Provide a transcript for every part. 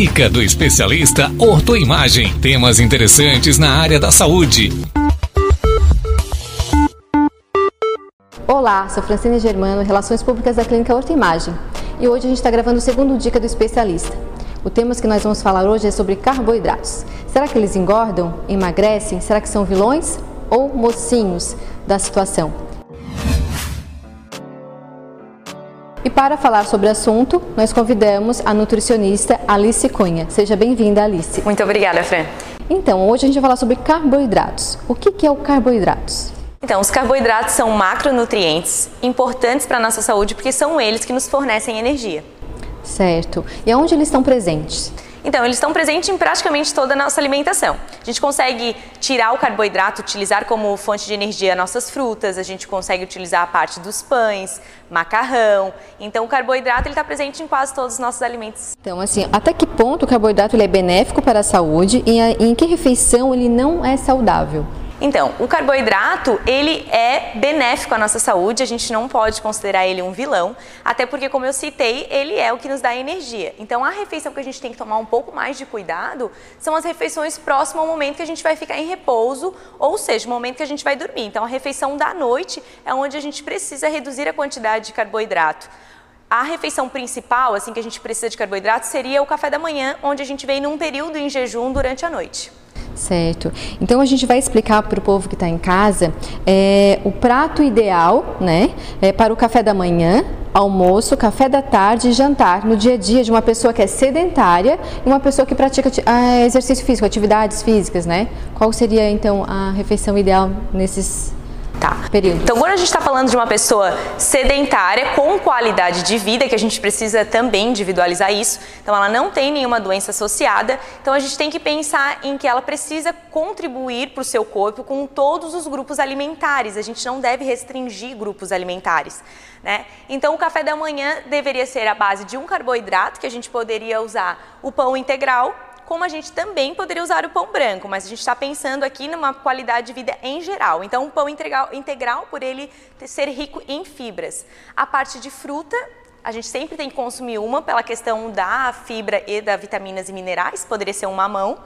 Dica do especialista Ortoimagem. Temas interessantes na área da saúde. Olá, sou Francine Germano, Relações Públicas da Clínica Ortoimagem. E hoje a gente está gravando o segundo Dica do especialista. O tema que nós vamos falar hoje é sobre carboidratos. Será que eles engordam, emagrecem? Será que são vilões ou mocinhos da situação? E para falar sobre o assunto, nós convidamos a nutricionista Alice Cunha. Seja bem-vinda, Alice. Muito obrigada, Fran. Então, hoje a gente vai falar sobre carboidratos. O que é o carboidratos? Então, os carboidratos são macronutrientes importantes para a nossa saúde porque são eles que nos fornecem energia. Certo. E aonde eles estão presentes? Então, eles estão presentes em praticamente toda a nossa alimentação. A gente consegue tirar o carboidrato, utilizar como fonte de energia nossas frutas, a gente consegue utilizar a parte dos pães, macarrão. Então, o carboidrato está presente em quase todos os nossos alimentos. Então, assim, até que ponto o carboidrato é benéfico para a saúde e em que refeição ele não é saudável? Então, o carboidrato, ele é benéfico à nossa saúde, a gente não pode considerar ele um vilão, até porque, como eu citei, ele é o que nos dá energia. Então, a refeição que a gente tem que tomar um pouco mais de cuidado são as refeições próximas ao momento que a gente vai ficar em repouso, ou seja, o momento que a gente vai dormir. Então, a refeição da noite é onde a gente precisa reduzir a quantidade de carboidrato. A refeição principal, assim que a gente precisa de carboidrato, seria o café da manhã, onde a gente vem num período em jejum durante a noite. Certo. Então a gente vai explicar para o povo que está em casa é, o prato ideal, né, é, para o café da manhã, almoço, café da tarde e jantar no dia a dia de uma pessoa que é sedentária e uma pessoa que pratica exercício físico, atividades físicas, né? Qual seria então a refeição ideal nesses Tá. Então, quando a gente está falando de uma pessoa sedentária com qualidade de vida, que a gente precisa também individualizar isso, então ela não tem nenhuma doença associada, então a gente tem que pensar em que ela precisa contribuir para o seu corpo com todos os grupos alimentares. A gente não deve restringir grupos alimentares. Né? Então, o café da manhã deveria ser a base de um carboidrato, que a gente poderia usar o pão integral, como a gente também poderia usar o pão branco, mas a gente está pensando aqui numa qualidade de vida em geral. Então, o pão integral, integral, por ele ser rico em fibras. A parte de fruta, a gente sempre tem que consumir uma pela questão da fibra e da vitaminas e minerais, poderia ser um mamão.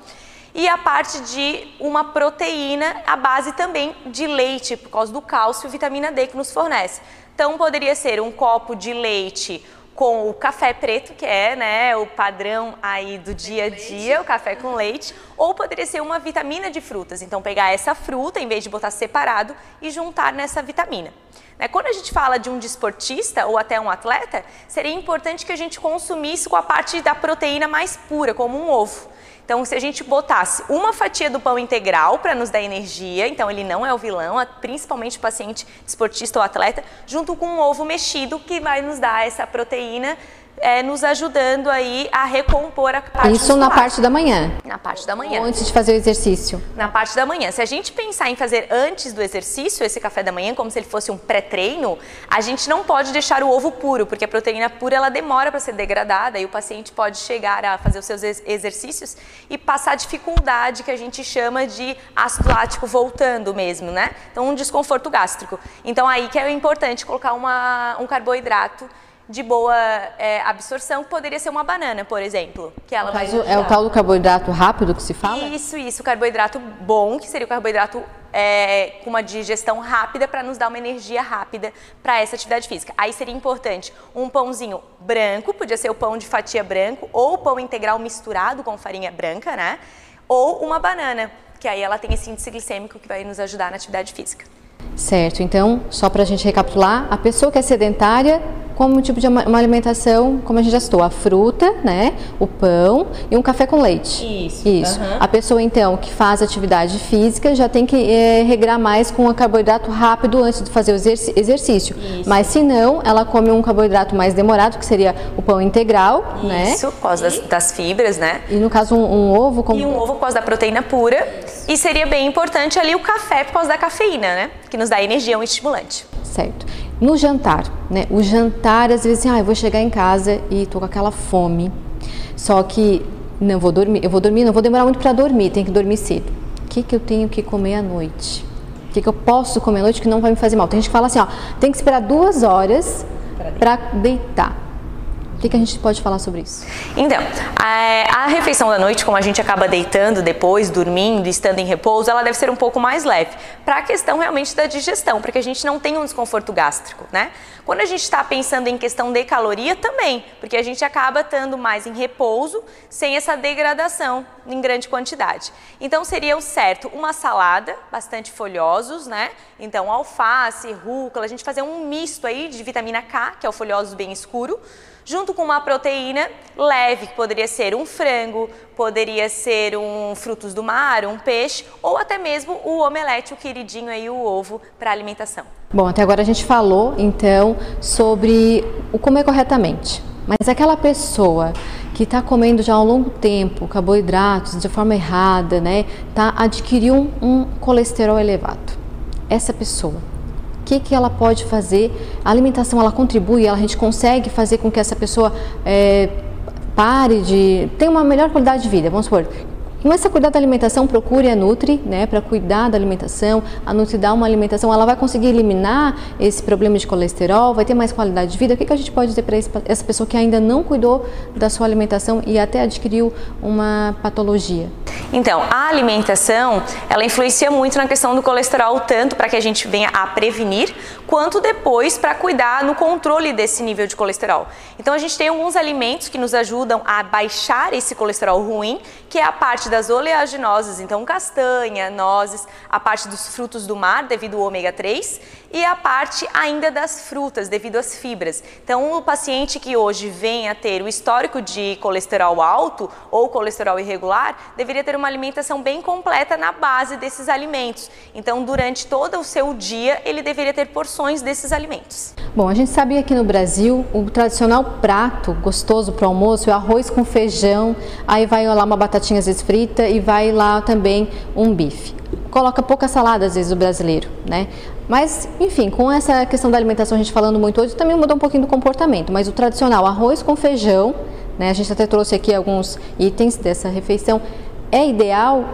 E a parte de uma proteína, a base também de leite, por causa do cálcio e vitamina D que nos fornece. Então, poderia ser um copo de leite com o café preto, que é né, o padrão aí do dia a dia, o café com leite, ou poderia ser uma vitamina de frutas. Então, pegar essa fruta, em vez de botar separado, e juntar nessa vitamina. Né, quando a gente fala de um desportista ou até um atleta, seria importante que a gente consumisse com a parte da proteína mais pura, como um ovo. Então, se a gente botasse uma fatia do pão integral para nos dar energia, então ele não é o vilão, principalmente paciente esportista ou atleta, junto com um ovo mexido que vai nos dar essa proteína é, nos ajudando aí a recompor a parte Isso muscular. na parte da manhã? Na parte da manhã. Ou antes de fazer o exercício? Na parte da manhã. Se a gente pensar em fazer antes do exercício esse café da manhã, como se ele fosse um pré-treino, a gente não pode deixar o ovo puro, porque a proteína pura ela demora para ser degradada e o paciente pode chegar a fazer os seus exercícios e passar dificuldade que a gente chama de ácido lático voltando mesmo, né? Então um desconforto gástrico. Então aí que é importante colocar uma, um carboidrato de boa é, absorção, que poderia ser uma banana, por exemplo. Que ela Mas vai é o tal do carboidrato rápido que se fala? Isso, isso. Carboidrato bom, que seria o carboidrato é, com uma digestão rápida para nos dar uma energia rápida para essa atividade física. Aí seria importante um pãozinho branco, podia ser o pão de fatia branco, ou pão integral misturado com farinha branca, né? Ou uma banana, que aí ela tem esse índice glicêmico que vai nos ajudar na atividade física. Certo, então, só para a gente recapitular, a pessoa que é sedentária como um tipo de uma alimentação, como a gente já citou, a fruta, né, o pão e um café com leite. Isso. Isso. Uhum. A pessoa então que faz atividade física já tem que é, regrar mais com o carboidrato rápido antes de fazer o exercício. Isso. Mas se não, ela come um carboidrato mais demorado, que seria o pão integral, Isso, né? Isso, por causa das, das, fibras, né? E no caso um, um ovo com e um ovo por causa da proteína pura. Isso. E seria bem importante ali o café por causa da cafeína, né? Que nos dá energia, é um estimulante. Certo. No jantar, né? O jantar, às vezes, assim, ah, eu vou chegar em casa e tô com aquela fome. Só que não vou dormir, eu vou dormir, não vou demorar muito para dormir, tenho que dormir cedo. O que, que eu tenho que comer à noite? O que, que eu posso comer à noite que não vai me fazer mal? Tem gente que fala assim, ó, tem que esperar duas horas para deitar. Que, que a gente pode falar sobre isso? Então, a, a, refeição da noite, como a gente acaba deitando depois, dormindo, estando em repouso, ela deve ser um pouco mais leve, para a questão realmente da digestão, para que a gente não tenha um desconforto gástrico, né? Quando a gente está pensando em questão de caloria, também, porque a gente acaba estando mais em repouso, sem essa degradação em grande quantidade. Então, seria o certo uma salada, bastante folhosos, né? Então, alface, rúcula, a gente fazer um misto aí de vitamina K, que é o folhoso bem escuro, junto com uma proteína leve, que poderia ser um frango, poderia ser um frutos do mar, um peixe, ou até mesmo o omelete, o queridinho aí, o ovo para alimentação. Bom, até agora a gente falou então sobre o comer corretamente. Mas aquela pessoa que está comendo já há um longo tempo carboidratos de forma errada, né, tá adquiriu um, um colesterol elevado. Essa pessoa o que, que ela pode fazer. A alimentação ela contribui, a gente consegue fazer com que essa pessoa é, pare de. tenha uma melhor qualidade de vida. Vamos supor, Começa a cuidar da alimentação, procure a Nutri, né, para cuidar da alimentação. A Nutri dá uma alimentação, ela vai conseguir eliminar esse problema de colesterol, vai ter mais qualidade de vida. O que, que a gente pode dizer para essa pessoa que ainda não cuidou da sua alimentação e até adquiriu uma patologia? Então, a alimentação, ela influencia muito na questão do colesterol, tanto para que a gente venha a prevenir, quanto depois para cuidar no controle desse nível de colesterol. Então, a gente tem alguns alimentos que nos ajudam a baixar esse colesterol ruim, que é a parte das oleaginosas, então castanha, nozes, a parte dos frutos do mar, devido ao ômega 3, e a parte ainda das frutas, devido às fibras. Então, o paciente que hoje vem a ter o histórico de colesterol alto ou colesterol irregular, deveria ter uma alimentação bem completa na base desses alimentos. Então, durante todo o seu dia, ele deveria ter porções desses alimentos. Bom, a gente sabe que aqui no Brasil, o tradicional prato gostoso para o almoço é arroz com feijão, aí vai lá uma batatinha às vezes frita e vai lá também um bife coloca pouca salada às vezes o brasileiro, né? Mas, enfim, com essa questão da alimentação a gente falando muito hoje, também muda um pouquinho do comportamento, mas o tradicional arroz com feijão, né? A gente até trouxe aqui alguns itens dessa refeição. É ideal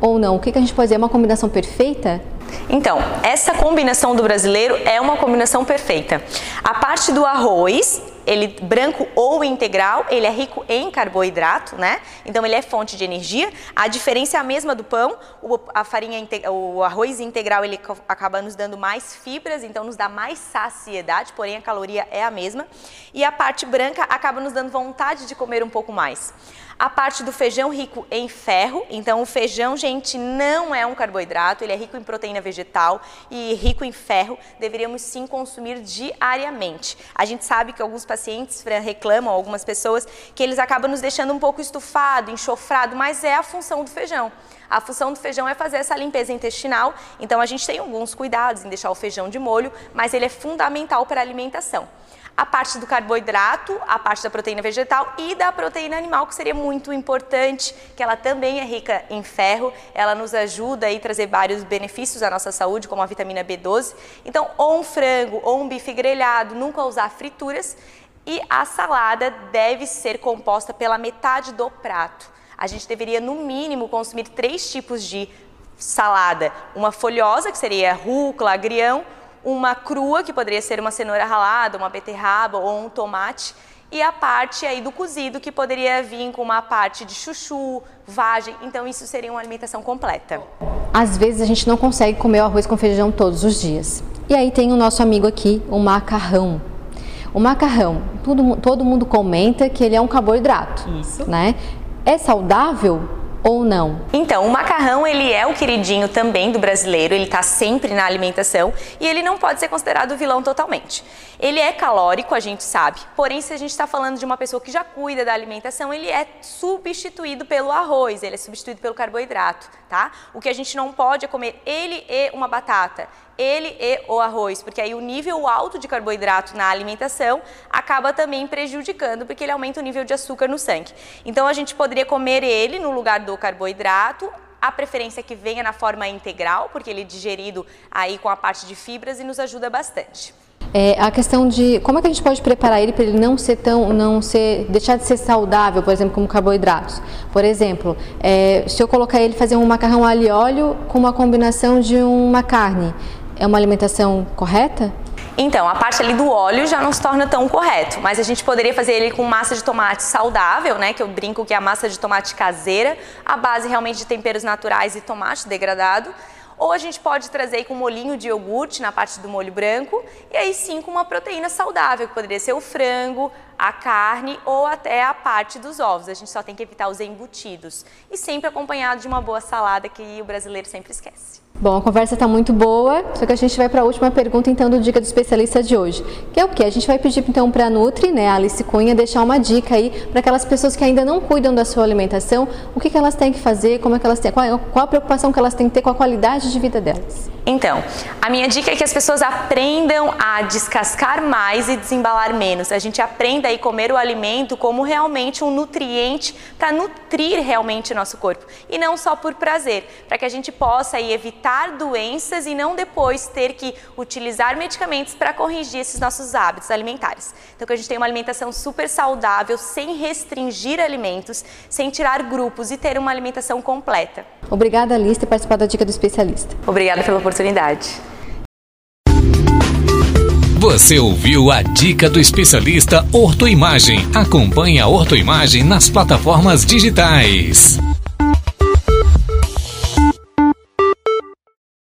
ou não? O que, que a gente pode dizer? É uma combinação perfeita? Então, essa combinação do brasileiro é uma combinação perfeita. A parte do arroz, ele branco ou integral, ele é rico em carboidrato, né? Então ele é fonte de energia. A diferença é a mesma do pão. O, a farinha, o arroz integral ele acaba nos dando mais fibras, então nos dá mais saciedade, porém a caloria é a mesma. E a parte branca acaba nos dando vontade de comer um pouco mais. A parte do feijão rico em ferro, então o feijão, gente, não é um carboidrato, ele é rico em proteína vegetal e rico em ferro, deveríamos sim consumir diariamente. A gente sabe que alguns pacientes reclamam, algumas pessoas, que eles acabam nos deixando um pouco estufado, enxofrado, mas é a função do feijão. A função do feijão é fazer essa limpeza intestinal, então a gente tem alguns cuidados em deixar o feijão de molho, mas ele é fundamental para a alimentação a parte do carboidrato, a parte da proteína vegetal e da proteína animal, que seria muito importante, que ela também é rica em ferro, ela nos ajuda a trazer vários benefícios à nossa saúde, como a vitamina B12. Então, ou um frango ou um bife grelhado, nunca usar frituras. E a salada deve ser composta pela metade do prato. A gente deveria, no mínimo, consumir três tipos de salada. Uma folhosa, que seria rúcula, agrião, uma crua, que poderia ser uma cenoura ralada, uma beterraba ou um tomate, e a parte aí do cozido, que poderia vir com uma parte de chuchu, vagem, então isso seria uma alimentação completa. Às vezes a gente não consegue comer o arroz com feijão todos os dias. E aí tem o nosso amigo aqui, o macarrão. O macarrão, tudo, todo mundo comenta que ele é um carboidrato, Isso. né? É saudável? ou não? Então, o macarrão ele é o queridinho também do brasileiro, ele está sempre na alimentação e ele não pode ser considerado vilão totalmente. Ele é calórico, a gente sabe, porém se a gente está falando de uma pessoa que já cuida da alimentação, ele é substituído pelo arroz, ele é substituído pelo carboidrato, tá? O que a gente não pode é comer ele e uma batata ele e o arroz, porque aí o nível alto de carboidrato na alimentação acaba também prejudicando, porque ele aumenta o nível de açúcar no sangue. Então a gente poderia comer ele no lugar do carboidrato, a preferência é que venha na forma integral, porque ele é digerido aí com a parte de fibras e nos ajuda bastante. É, a questão de como é que a gente pode preparar ele para ele não ser tão, não ser, deixar de ser saudável, por exemplo, como carboidratos. Por exemplo, é, se eu colocar ele fazer um macarrão alho e óleo com uma combinação de uma carne, é uma alimentação correta? Então, a parte ali do óleo já não se torna tão correto, mas a gente poderia fazer ele com massa de tomate saudável, né, que eu brinco que é a massa de tomate caseira, a base realmente de temperos naturais e tomate degradado, ou a gente pode trazer com molhinho de iogurte na parte do molho branco e aí sim com uma proteína saudável, que poderia ser o frango, a carne ou até a parte dos ovos. A gente só tem que evitar os embutidos. E sempre acompanhado de uma boa salada que o brasileiro sempre esquece. Bom, a conversa está muito boa, só que a gente vai para a última pergunta então do Dica do Especialista de hoje, que é o que? A gente vai pedir então para a Nutri, né, a Alice Cunha, deixar uma dica aí para aquelas pessoas que ainda não cuidam da sua alimentação, o que, que elas têm que fazer, como é que elas têm, qual, qual a preocupação que elas têm que ter com a qualidade de vida delas. Então, a minha dica é que as pessoas aprendam a descascar mais e desembalar menos. A gente aprenda a comer o alimento como realmente um nutriente para nutrir realmente o nosso corpo e não só por prazer, para que a gente possa aí evitar evitar doenças e não depois ter que utilizar medicamentos para corrigir esses nossos hábitos alimentares. Então, que a gente tenha uma alimentação super saudável, sem restringir alimentos, sem tirar grupos e ter uma alimentação completa. Obrigada, Alice, por participar da Dica do Especialista. Obrigada pela oportunidade. Você ouviu a dica do especialista Ortoimagem. Acompanhe a Ortoimagem nas plataformas digitais.